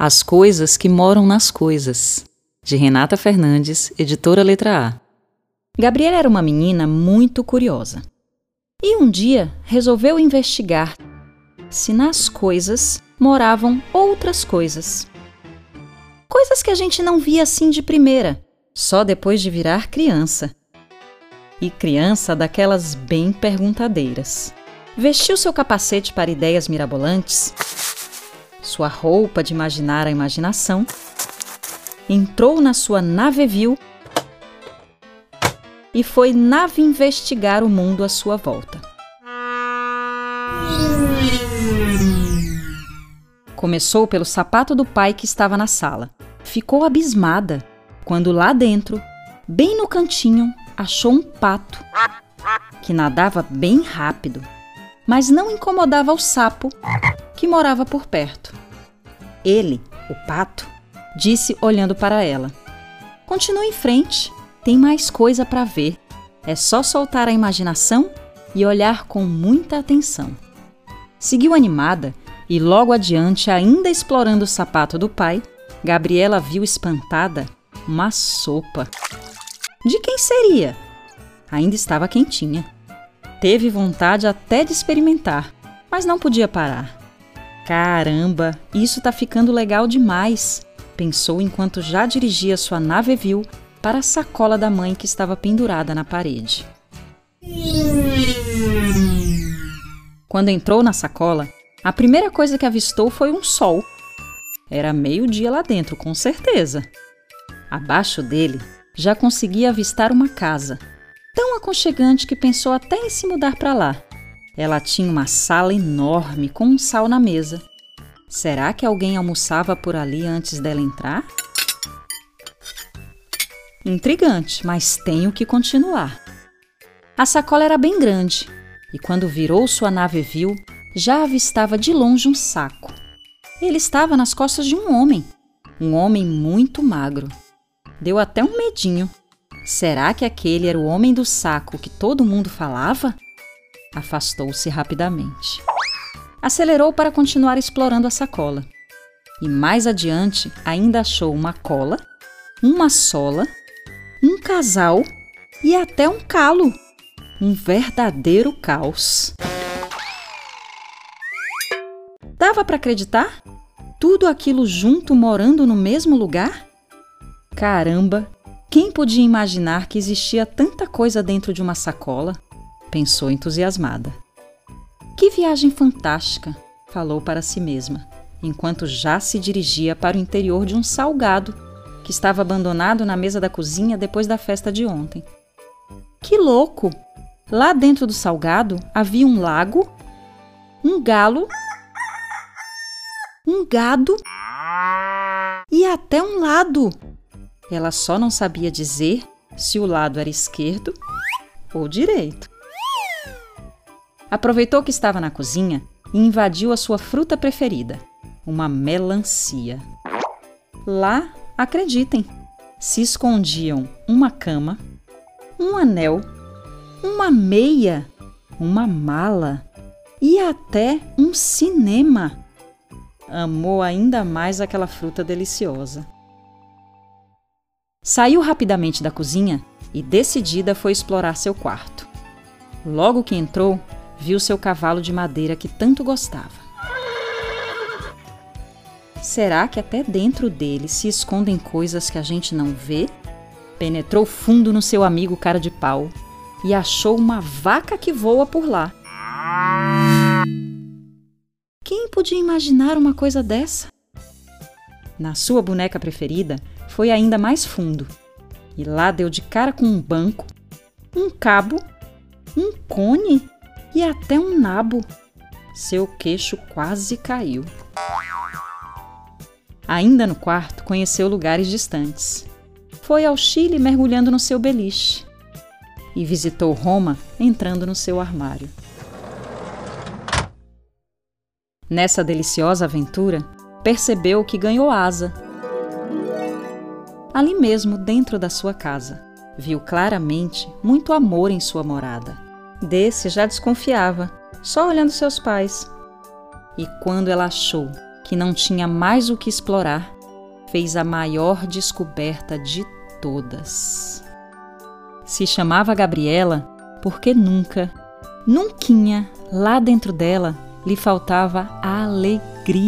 As Coisas que Moram nas Coisas, de Renata Fernandes, editora Letra A. Gabriela era uma menina muito curiosa. E um dia resolveu investigar se nas coisas moravam outras coisas. Coisas que a gente não via assim de primeira, só depois de virar criança. E criança daquelas bem perguntadeiras. Vestiu seu capacete para ideias mirabolantes, sua roupa de imaginar a imaginação, entrou na sua navevil e foi nave investigar o mundo à sua volta. Começou pelo sapato do pai que estava na sala. Ficou abismada quando lá dentro, bem no cantinho, achou um pato que nadava bem rápido, mas não incomodava o sapo que morava por perto. Ele, o pato, disse olhando para ela: Continue em frente, tem mais coisa para ver. É só soltar a imaginação e olhar com muita atenção. Seguiu animada e logo adiante, ainda explorando o sapato do pai, Gabriela viu espantada uma sopa. De quem seria? Ainda estava quentinha. Teve vontade até de experimentar, mas não podia parar. Caramba, isso tá ficando legal demais, pensou enquanto já dirigia sua navevil para a sacola da mãe que estava pendurada na parede. Quando entrou na sacola, a primeira coisa que avistou foi um sol. Era meio-dia lá dentro, com certeza. Abaixo dele, já conseguia avistar uma casa, tão aconchegante que pensou até em se mudar para lá. Ela tinha uma sala enorme com um sal na mesa. Será que alguém almoçava por ali antes dela entrar? Intrigante, mas tenho que continuar. A sacola era bem grande e quando virou sua nave viu, já avistava de longe um saco. Ele estava nas costas de um homem, um homem muito magro. Deu até um medinho. Será que aquele era o homem do saco que todo mundo falava? Afastou-se rapidamente. Acelerou para continuar explorando a sacola. E mais adiante ainda achou uma cola, uma sola, um casal e até um calo. Um verdadeiro caos. Dava para acreditar? Tudo aquilo junto morando no mesmo lugar? Caramba, quem podia imaginar que existia tanta coisa dentro de uma sacola? Pensou entusiasmada. Que viagem fantástica! falou para si mesma, enquanto já se dirigia para o interior de um salgado que estava abandonado na mesa da cozinha depois da festa de ontem. Que louco! Lá dentro do salgado havia um lago, um galo um gado e até um lado. Ela só não sabia dizer se o lado era esquerdo ou direito. Aproveitou que estava na cozinha e invadiu a sua fruta preferida, uma melancia. Lá, acreditem, se escondiam uma cama, um anel, uma meia, uma mala e até um cinema amou ainda mais aquela fruta deliciosa. Saiu rapidamente da cozinha e, decidida, foi explorar seu quarto. Logo que entrou, viu seu cavalo de madeira que tanto gostava. Será que até dentro dele se escondem coisas que a gente não vê? Penetrou fundo no seu amigo cara de pau e achou uma vaca que voa por lá. Quem podia imaginar uma coisa dessa? Na sua boneca preferida, foi ainda mais fundo. E lá deu de cara com um banco, um cabo, um cone e até um nabo. Seu queixo quase caiu. Ainda no quarto, conheceu lugares distantes. Foi ao Chile mergulhando no seu beliche. E visitou Roma entrando no seu armário. Nessa deliciosa aventura, percebeu que ganhou asa. Ali mesmo, dentro da sua casa, viu claramente muito amor em sua morada. Desse já desconfiava, só olhando seus pais. E quando ela achou que não tinha mais o que explorar, fez a maior descoberta de todas. Se chamava Gabriela porque nunca, nunca, lá dentro dela, lhe faltava alegria.